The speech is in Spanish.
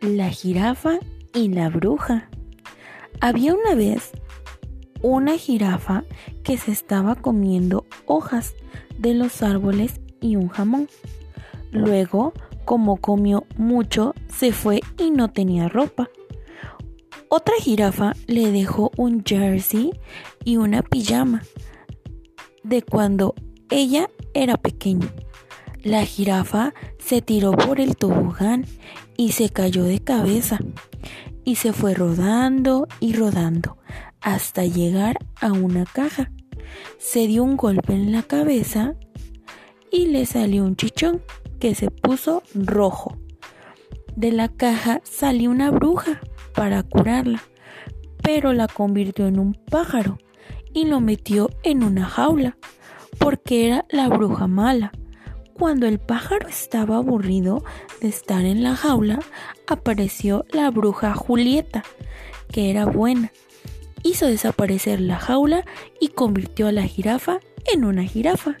La jirafa y la bruja. Había una vez una jirafa que se estaba comiendo hojas de los árboles y un jamón. Luego, como comió mucho, se fue y no tenía ropa. Otra jirafa le dejó un jersey y una pijama de cuando ella era pequeña. La jirafa se tiró por el tobogán y se cayó de cabeza y se fue rodando y rodando hasta llegar a una caja. Se dio un golpe en la cabeza y le salió un chichón que se puso rojo. De la caja salió una bruja para curarla, pero la convirtió en un pájaro y lo metió en una jaula porque era la bruja mala. Cuando el pájaro estaba aburrido de estar en la jaula, apareció la bruja Julieta, que era buena. Hizo desaparecer la jaula y convirtió a la jirafa en una jirafa.